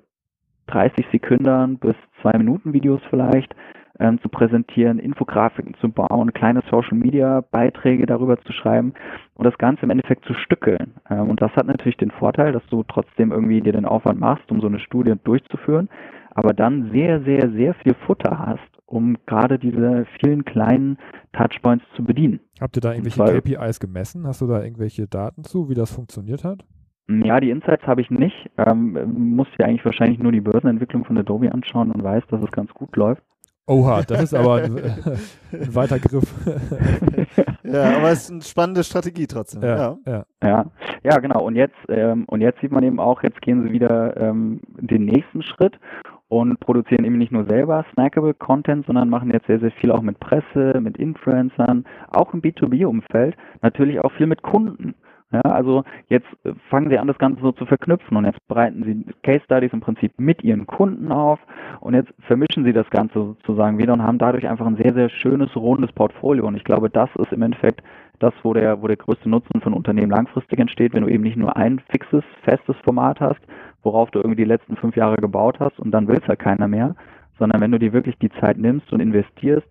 30 Sekunden bis zwei Minuten Videos vielleicht ähm, zu präsentieren, Infografiken zu bauen, kleine Social Media Beiträge darüber zu schreiben und das Ganze im Endeffekt zu stückeln. Ähm, und das hat natürlich den Vorteil, dass du trotzdem irgendwie dir den Aufwand machst, um so eine Studie durchzuführen, aber dann sehr, sehr, sehr viel Futter hast, um gerade diese vielen kleinen Touchpoints zu bedienen. Habt ihr da irgendwelche KPIs gemessen? Hast du da irgendwelche Daten zu, wie das funktioniert hat? Ja, die Insights habe ich nicht. Ähm, muss ja eigentlich wahrscheinlich nur die Börsenentwicklung von Adobe anschauen und weiß, dass es ganz gut läuft. Oha, das ist aber ein, ein weiter Griff. ja, aber es ist eine spannende Strategie trotzdem. Ja, ja, ja. ja genau. Und jetzt, ähm, und jetzt sieht man eben auch, jetzt gehen sie wieder ähm, den nächsten Schritt und produzieren eben nicht nur selber snackable Content, sondern machen jetzt sehr, sehr viel auch mit Presse, mit Influencern, auch im B2B-Umfeld, natürlich auch viel mit Kunden. Ja, also jetzt äh, fangen sie an, das Ganze so zu verknüpfen und jetzt bereiten sie Case Studies im Prinzip mit ihren Kunden auf und jetzt vermischen sie das Ganze sozusagen wieder und haben dadurch einfach ein sehr, sehr schönes, rundes Portfolio. Und ich glaube, das ist im Endeffekt das, wo der, wo der größte Nutzen von Unternehmen langfristig entsteht, wenn du eben nicht nur ein fixes, festes Format hast, worauf du irgendwie die letzten fünf Jahre gebaut hast und dann will es ja keiner mehr, sondern wenn du dir wirklich die Zeit nimmst und investierst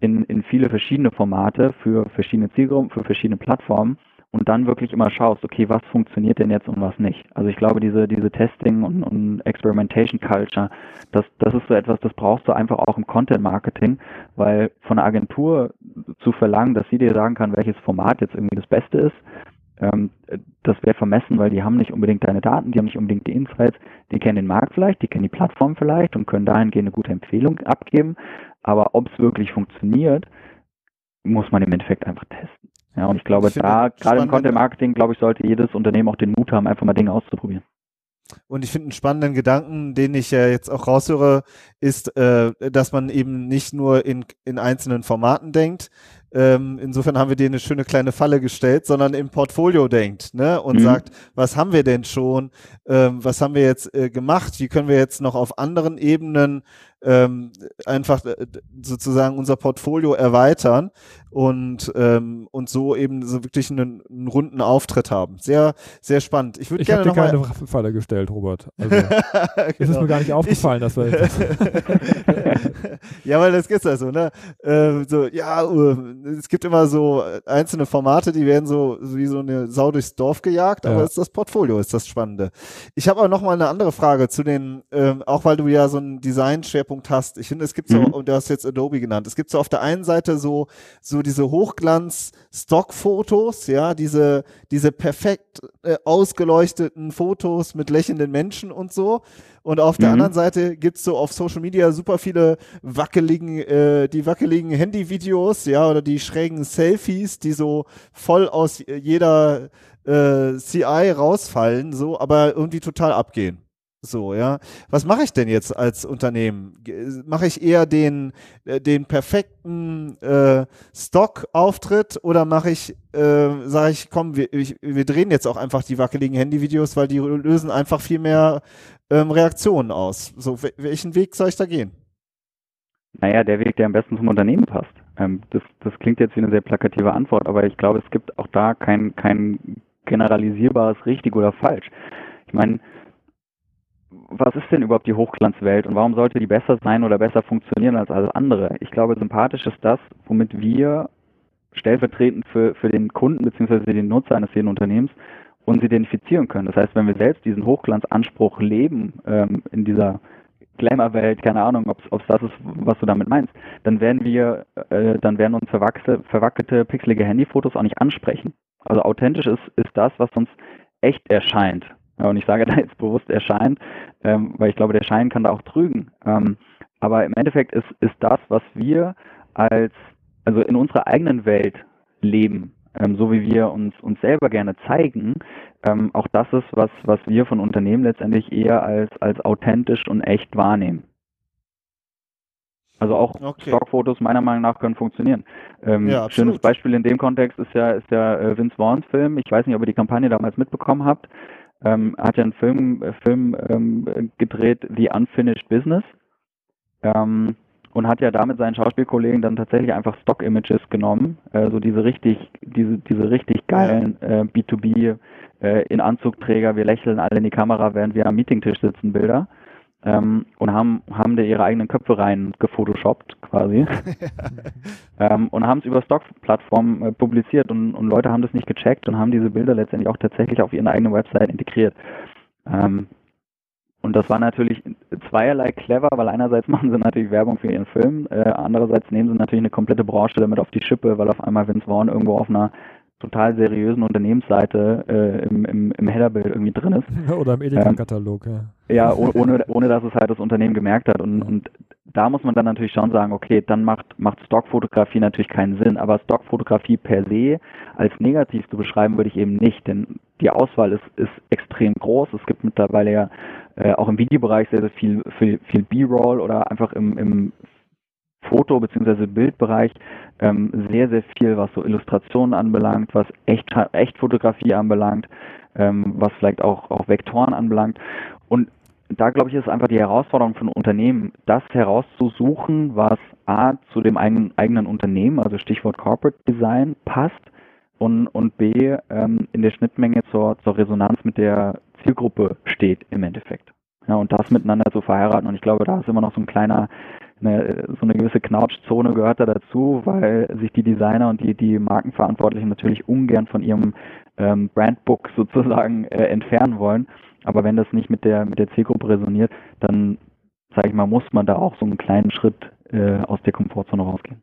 in, in viele verschiedene Formate für verschiedene Zielgruppen, für verschiedene Plattformen, und dann wirklich immer schaust, okay, was funktioniert denn jetzt und was nicht. Also ich glaube, diese, diese Testing und, und Experimentation Culture, das, das ist so etwas, das brauchst du einfach auch im Content Marketing, weil von einer Agentur zu verlangen, dass sie dir sagen kann, welches Format jetzt irgendwie das Beste ist, ähm, das wäre vermessen, weil die haben nicht unbedingt deine Daten, die haben nicht unbedingt die Insights, die kennen den Markt vielleicht, die kennen die Plattform vielleicht und können dahingehend eine gute Empfehlung abgeben, aber ob es wirklich funktioniert, muss man im Endeffekt einfach testen. Ja, und ich glaube, ich da, gerade im Content Marketing, glaube ich, sollte jedes Unternehmen auch den Mut haben, einfach mal Dinge auszuprobieren. Und ich finde einen spannenden Gedanken, den ich ja jetzt auch raushöre, ist, äh, dass man eben nicht nur in, in einzelnen Formaten denkt. Ähm, insofern haben wir dir eine schöne kleine Falle gestellt, sondern im Portfolio denkt ne? und mhm. sagt, was haben wir denn schon? Ähm, was haben wir jetzt äh, gemacht? Wie können wir jetzt noch auf anderen Ebenen ähm, einfach äh, sozusagen unser Portfolio erweitern und, ähm, und so eben so wirklich einen, einen runden Auftritt haben. Sehr, sehr spannend. Ich würde gerne noch keine mal Falle gestellt, Robert. Also, genau. Ist mir gar nicht aufgefallen, ich, dass wir Ja, weil das ist ja so, ne? Äh, so, ja, uh, es gibt immer so einzelne Formate, die werden so, wie so eine Sau durchs Dorf gejagt, ja. aber es ist das Portfolio, ist das Spannende. Ich habe aber noch mal eine andere Frage zu den, ähm, auch weil du ja so einen Design-Schwerpunkt hast. Ich finde, es gibt so, mhm. und du hast jetzt Adobe genannt, es gibt so auf der einen Seite so, so diese Hochglanz-Stock-Fotos, ja, diese, diese perfekt äh, ausgeleuchteten Fotos mit lächelnden Menschen und so. Und auf der mhm. anderen Seite gibt's so auf Social Media super viele wackeligen, äh, die wackeligen Handyvideos, ja, oder die schrägen Selfies, die so voll aus jeder äh, CI rausfallen, so, aber irgendwie total abgehen. So, ja. Was mache ich denn jetzt als Unternehmen? Mache ich eher den, äh, den perfekten äh, Stock-Auftritt oder mache ich, äh, sage ich, komm, wir, ich, wir drehen jetzt auch einfach die wackeligen Handyvideos, weil die lösen einfach viel mehr ähm, Reaktionen aus. So, welchen Weg soll ich da gehen? Naja, der Weg, der am besten zum Unternehmen passt. Ähm, das, das klingt jetzt wie eine sehr plakative Antwort, aber ich glaube, es gibt auch da kein, kein generalisierbares richtig oder falsch. Ich meine, was ist denn überhaupt die Hochglanzwelt und warum sollte die besser sein oder besser funktionieren als alles andere? Ich glaube, sympathisch ist das, womit wir stellvertretend für, für den Kunden bzw. den Nutzer eines jeden Unternehmens uns identifizieren können. Das heißt, wenn wir selbst diesen Hochglanzanspruch leben ähm, in dieser Glamour-Welt, keine Ahnung, ob es das ist, was du damit meinst, dann werden wir, äh, dann werden uns verwackelte, pixelige Handyfotos auch nicht ansprechen. Also authentisch ist, ist das, was uns echt erscheint. Und ich sage da jetzt bewusst erscheint, ähm, weil ich glaube, der Schein kann da auch trügen. Ähm, aber im Endeffekt ist, ist das, was wir als, also in unserer eigenen Welt leben, ähm, so wie wir uns, uns selber gerne zeigen, ähm, auch das ist, was, was wir von Unternehmen letztendlich eher als, als authentisch und echt wahrnehmen. Also auch okay. Stockfotos meiner Meinung nach können funktionieren. Ähm, ja, schönes Beispiel in dem Kontext ist ja, ist der äh, Vince Vaughns Film. Ich weiß nicht, ob ihr die Kampagne damals mitbekommen habt. Ähm, hat ja einen Film, äh, Film ähm, gedreht, The Unfinished Business. Ähm, und hat ja damit seinen Schauspielkollegen dann tatsächlich einfach Stock-Images genommen, äh, so diese richtig, diese, diese richtig geilen äh, B2B äh, in Anzugträger, wir lächeln alle in die Kamera, während wir am Meetingtisch sitzen, Bilder. Ähm, und haben, haben da ihre eigenen Köpfe rein gefotoshoppt quasi ähm, und haben es über Stock-Plattformen äh, publiziert und, und Leute haben das nicht gecheckt und haben diese Bilder letztendlich auch tatsächlich auf ihre eigene Website integriert. Ähm, und das war natürlich zweierlei clever, weil einerseits machen sie natürlich Werbung für ihren Film, äh, andererseits nehmen sie natürlich eine komplette Branche damit auf die Schippe, weil auf einmal Vince Vaughn irgendwo auf einer total seriösen Unternehmensseite äh, im, im, im Headerbild irgendwie drin ist. Oder im Edeka-Katalog, ähm, ja. Ja, ohne, ohne dass es halt das Unternehmen gemerkt hat. Und, und da muss man dann natürlich schon sagen, okay, dann macht, macht Stockfotografie natürlich keinen Sinn. Aber Stockfotografie per se als negativ zu beschreiben, würde ich eben nicht, denn die Auswahl ist, ist extrem groß. Es gibt mittlerweile ja äh, auch im Videobereich sehr, sehr viel, viel, viel B-Roll oder einfach im, im Foto- bzw. Bildbereich ähm, sehr, sehr viel, was so Illustrationen anbelangt, was Echt, Echtfotografie anbelangt, ähm, was vielleicht auch, auch Vektoren anbelangt. Und da glaube ich, ist einfach die Herausforderung von Unternehmen, das herauszusuchen, was A zu dem eigenen, eigenen Unternehmen, also Stichwort Corporate Design, passt und, und B ähm, in der Schnittmenge zur, zur Resonanz mit der Zielgruppe steht im Endeffekt. Ja, und das miteinander zu verheiraten. Und ich glaube, da ist immer noch so ein kleiner eine, so eine gewisse Knautschzone gehört da dazu, weil sich die Designer und die, die Markenverantwortlichen natürlich ungern von ihrem ähm, Brandbook sozusagen äh, entfernen wollen. Aber wenn das nicht mit der, mit der Zielgruppe resoniert, dann, sage ich mal, muss man da auch so einen kleinen Schritt äh, aus der Komfortzone rausgehen.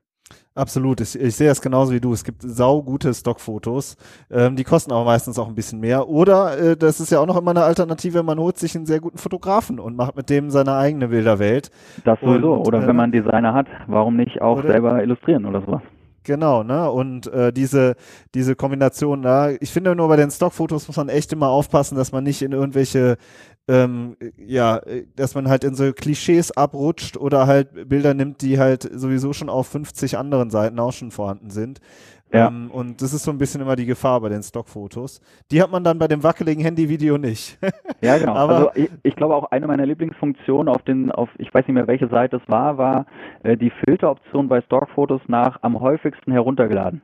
Absolut, ich, ich sehe das genauso wie du. Es gibt saugute Stockfotos, ähm, die kosten aber meistens auch ein bisschen mehr. Oder äh, das ist ja auch noch immer eine Alternative, man holt sich einen sehr guten Fotografen und macht mit dem seine eigene Bilderwelt. Das sowieso. Und, oder äh, wenn man einen Designer hat, warum nicht auch selber illustrieren oder sowas? Genau, ne? Und äh, diese, diese Kombination da, ich finde nur bei den Stockfotos muss man echt immer aufpassen, dass man nicht in irgendwelche ähm, ja, dass man halt in so Klischees abrutscht oder halt Bilder nimmt, die halt sowieso schon auf 50 anderen Seiten auch schon vorhanden sind. Ja. Ähm, und das ist so ein bisschen immer die Gefahr bei den Stockfotos. Die hat man dann bei dem wackeligen Handyvideo nicht. ja, genau. Aber also ich, ich, glaube auch eine meiner Lieblingsfunktionen auf den, auf ich weiß nicht mehr welche Seite es war, war äh, die Filteroption bei Stockfotos nach am häufigsten heruntergeladen.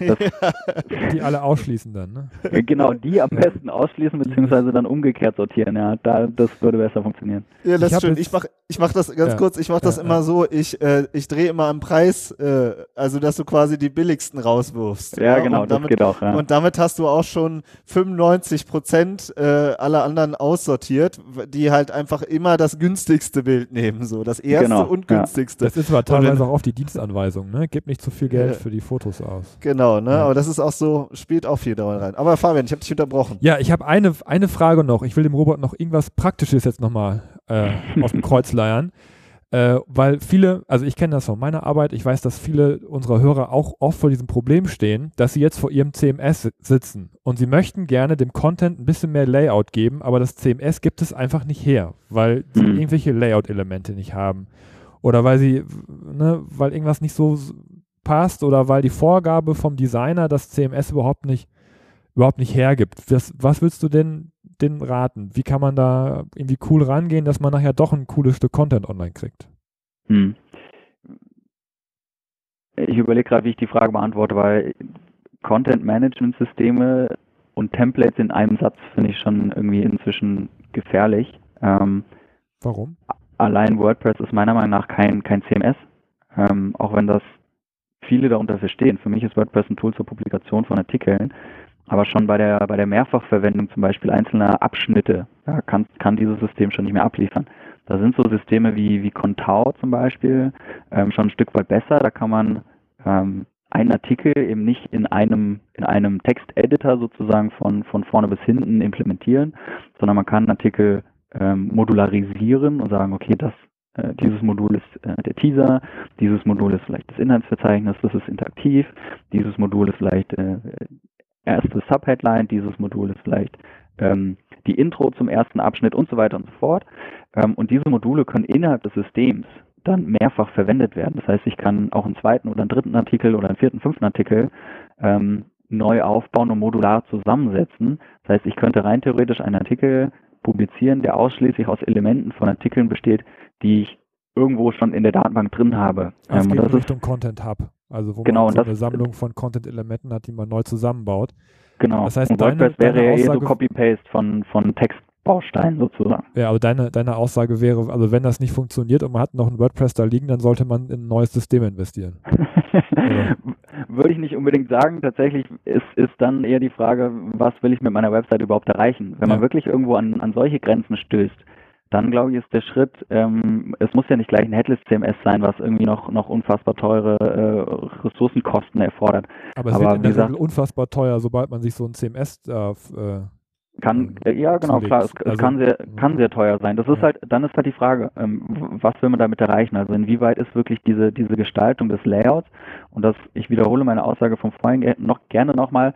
Das, die alle ausschließen dann, ne? Genau, die am besten ausschließen, beziehungsweise dann umgekehrt sortieren, ja. Da, das würde besser funktionieren. Ja, das ich ist schön. Ich mache ich mach das ganz ja. kurz, ich mache das ja, immer ja. so, ich, äh, ich drehe immer am Preis, äh, also dass du quasi die billigsten rauswirfst. Ja, genau, damit, das geht auch, ja. Und damit hast du auch schon 95 Prozent äh, aller anderen aussortiert, die halt einfach immer das günstigste Bild nehmen, so. Das erste genau, und günstigste. Das ist aber teilweise auch auf die Dienstanweisung, ne? Gib nicht zu viel Geld für die Fotos aus. Genau. Genau, ne? Ja. Aber das ist auch so, spielt auch viel daran rein. Aber Fabian, ich habe dich unterbrochen. Ja, ich habe eine, eine Frage noch. Ich will dem Robot noch irgendwas Praktisches jetzt nochmal äh, aus dem Kreuz leiern. Äh, weil viele, also ich kenne das von meiner Arbeit, ich weiß, dass viele unserer Hörer auch oft vor diesem Problem stehen, dass sie jetzt vor ihrem CMS sitzen und sie möchten gerne dem Content ein bisschen mehr Layout geben, aber das CMS gibt es einfach nicht her, weil sie mhm. irgendwelche Layout-Elemente nicht haben. Oder weil sie, ne, weil irgendwas nicht so passt oder weil die Vorgabe vom Designer das CMS überhaupt nicht, überhaupt nicht hergibt. Was, was willst du denn, denn raten? Wie kann man da irgendwie cool rangehen, dass man nachher doch ein cooles Stück Content online kriegt? Hm. Ich überlege gerade, wie ich die Frage beantworte, weil Content-Management-Systeme und Templates in einem Satz finde ich schon irgendwie inzwischen gefährlich. Ähm, Warum? Allein WordPress ist meiner Meinung nach kein, kein CMS, ähm, auch wenn das viele darunter verstehen. Für mich ist WordPress ein Tool zur Publikation von Artikeln, aber schon bei der, bei der Mehrfachverwendung zum Beispiel einzelner Abschnitte ja, kann, kann dieses System schon nicht mehr abliefern. Da sind so Systeme wie, wie Contao zum Beispiel ähm, schon ein Stück weit besser. Da kann man ähm, einen Artikel eben nicht in einem, in einem Texteditor sozusagen von, von vorne bis hinten implementieren, sondern man kann einen Artikel ähm, modularisieren und sagen, okay, das, äh, dieses Modul ist äh, der Teaser, dieses Modul ist vielleicht das Inhaltsverzeichnis, das ist interaktiv, dieses Modul ist vielleicht äh, erste Subheadline, dieses Modul ist vielleicht ähm, die Intro zum ersten Abschnitt und so weiter und so fort. Ähm, und diese Module können innerhalb des Systems dann mehrfach verwendet werden. Das heißt, ich kann auch einen zweiten oder einen dritten Artikel oder einen vierten, fünften Artikel ähm, neu aufbauen und modular zusammensetzen. Das heißt, ich könnte rein theoretisch einen Artikel publizieren, der ausschließlich aus Elementen von Artikeln besteht, die ich irgendwo schon in der Datenbank drin habe. Also ähm, geht Richtung Content Hub, also wo genau, man so eine Sammlung von Content-Elementen hat, die man neu zusammenbaut. Genau. Das heißt, und deine, WordPress wäre ja eh so Copy-Paste von, von Text Baustein sozusagen. Ja, aber deine, deine Aussage wäre, also wenn das nicht funktioniert und man hat noch ein WordPress da liegen, dann sollte man in ein neues System investieren. Würde ich nicht unbedingt sagen. Tatsächlich ist, ist dann eher die Frage, was will ich mit meiner Website überhaupt erreichen? Wenn ja. man wirklich irgendwo an, an solche Grenzen stößt, dann glaube ich, ist der Schritt, ähm, es muss ja nicht gleich ein Headless CMS sein, was irgendwie noch, noch unfassbar teure äh, Ressourcenkosten erfordert. Aber es Aber wird in der Regel unfassbar teuer, sobald man sich so ein CMS äh, äh kann, äh, ja genau, klar, es, also, kann sehr, kann sehr teuer sein. Das ist halt, dann ist halt die Frage, ähm, was will man damit erreichen? Also inwieweit ist wirklich diese, diese Gestaltung des Layouts und das, ich wiederhole meine Aussage von vorhin noch gerne nochmal,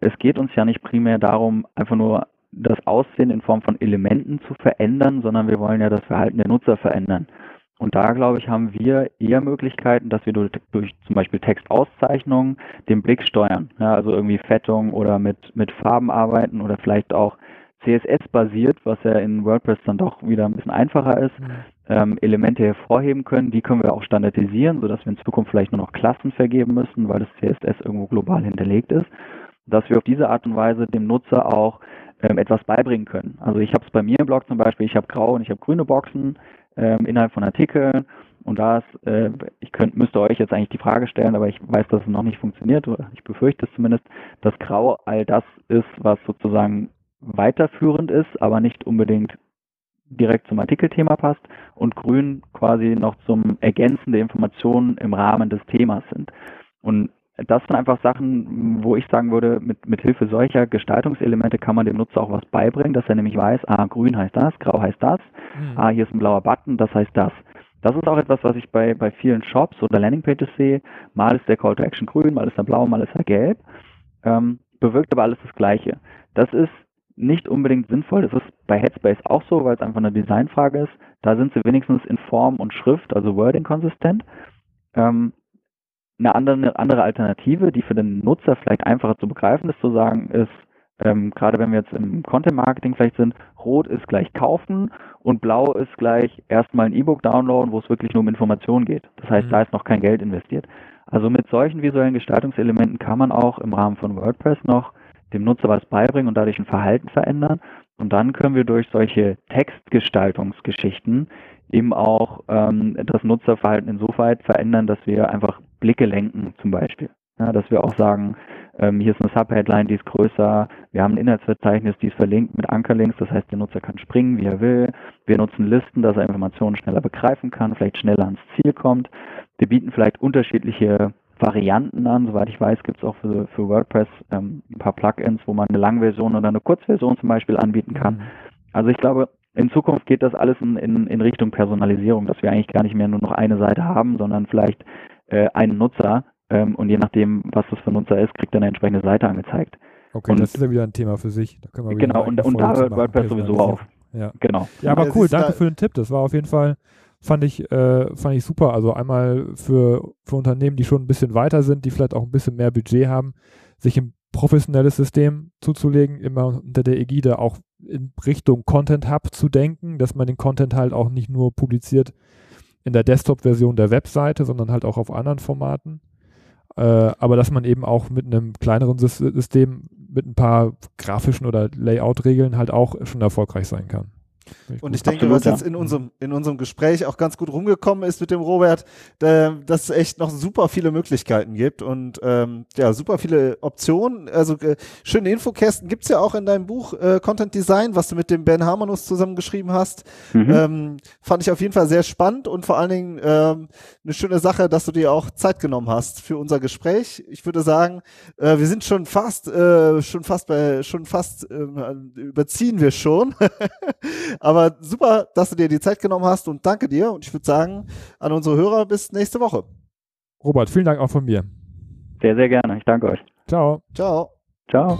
es geht uns ja nicht primär darum, einfach nur das Aussehen in Form von Elementen zu verändern, sondern wir wollen ja das Verhalten der Nutzer verändern. Und da, glaube ich, haben wir eher Möglichkeiten, dass wir durch, durch zum Beispiel Textauszeichnungen den Blick steuern. Ja, also irgendwie Fettung oder mit, mit Farben arbeiten oder vielleicht auch CSS-basiert, was ja in WordPress dann doch wieder ein bisschen einfacher ist, mhm. ähm, Elemente hervorheben können. Die können wir auch standardisieren, sodass wir in Zukunft vielleicht nur noch Klassen vergeben müssen, weil das CSS irgendwo global hinterlegt ist. Dass wir auf diese Art und Weise dem Nutzer auch ähm, etwas beibringen können. Also ich habe es bei mir im Blog zum Beispiel, ich habe graue und ich habe grüne Boxen ähm, innerhalb von Artikeln. Und da ist, äh, ich könnt, müsste euch jetzt eigentlich die Frage stellen, aber ich weiß, dass es noch nicht funktioniert, oder ich befürchte es zumindest, dass Grau all das ist, was sozusagen weiterführend ist, aber nicht unbedingt direkt zum Artikelthema passt und Grün quasi noch zum Ergänzen der Informationen im Rahmen des Themas sind. Und das sind einfach Sachen, wo ich sagen würde, mit, mit Hilfe solcher Gestaltungselemente kann man dem Nutzer auch was beibringen, dass er nämlich weiß, ah, grün heißt das, grau heißt das, mhm. ah, hier ist ein blauer Button, das heißt das. Das ist auch etwas, was ich bei, bei vielen Shops oder Landingpages sehe. Mal ist der Call to Action grün, mal ist er blau, mal ist er gelb. Ähm, bewirkt aber alles das Gleiche. Das ist nicht unbedingt sinnvoll. Das ist bei Headspace auch so, weil es einfach eine Designfrage ist. Da sind sie wenigstens in Form und Schrift, also Wording konsistent. Ähm, eine andere, eine andere Alternative, die für den Nutzer vielleicht einfacher zu begreifen ist, zu sagen, ist, ähm, gerade wenn wir jetzt im Content Marketing vielleicht sind, rot ist gleich kaufen und blau ist gleich erstmal ein E-Book downloaden, wo es wirklich nur um Informationen geht. Das heißt, mhm. da ist noch kein Geld investiert. Also mit solchen visuellen Gestaltungselementen kann man auch im Rahmen von WordPress noch dem Nutzer was beibringen und dadurch ein Verhalten verändern. Und dann können wir durch solche Textgestaltungsgeschichten eben auch ähm, das Nutzerverhalten insofern verändern, dass wir einfach Blicke lenken zum Beispiel. Ja, dass wir auch sagen, ähm, hier ist eine Subheadline, die ist größer, wir haben ein Inhaltsverzeichnis, die ist verlinkt mit Ankerlinks, das heißt, der Nutzer kann springen, wie er will. Wir nutzen Listen, dass er Informationen schneller begreifen kann, vielleicht schneller ans Ziel kommt. Wir bieten vielleicht unterschiedliche Varianten an. Soweit ich weiß, gibt es auch für, für WordPress ähm, ein paar Plugins, wo man eine Langversion oder eine Kurzversion zum Beispiel anbieten kann. Mhm. Also ich glaube, in Zukunft geht das alles in, in, in Richtung Personalisierung, dass wir eigentlich gar nicht mehr nur noch eine Seite haben, sondern vielleicht äh, einen Nutzer ähm, und je nachdem, was das für ein Nutzer ist, kriegt er eine entsprechende Seite angezeigt. Okay, und, das ist ja wieder ein Thema für sich. genau, und, und da hört WordPress sowieso auf. Ja. Genau. Ja, aber cool, danke für den Tipp. Das war auf jeden Fall, fand ich, äh, fand ich super. Also einmal für, für Unternehmen, die schon ein bisschen weiter sind, die vielleicht auch ein bisschen mehr Budget haben, sich ein professionelles System zuzulegen, immer unter der Ägide auch in Richtung Content Hub zu denken, dass man den Content halt auch nicht nur publiziert in der Desktop-Version der Webseite, sondern halt auch auf anderen Formaten. Äh, aber dass man eben auch mit einem kleineren System mit ein paar grafischen oder Layout-Regeln halt auch schon erfolgreich sein kann. Und ich denke, Absolut, was jetzt in unserem, in unserem Gespräch auch ganz gut rumgekommen ist mit dem Robert, äh, dass es echt noch super viele Möglichkeiten gibt und ähm, ja, super viele Optionen. Also äh, schöne Infokästen gibt's ja auch in deinem Buch äh, Content Design, was du mit dem Ben Harmonus zusammengeschrieben hast. Mhm. Ähm, fand ich auf jeden Fall sehr spannend und vor allen Dingen ähm, eine schöne Sache, dass du dir auch Zeit genommen hast für unser Gespräch. Ich würde sagen, äh, wir sind schon fast, äh, schon fast bei, schon fast äh, überziehen wir schon. Aber super, dass du dir die Zeit genommen hast und danke dir. Und ich würde sagen, an unsere Hörer bis nächste Woche. Robert, vielen Dank auch von mir. Sehr, sehr gerne. Ich danke euch. Ciao. Ciao. Ciao.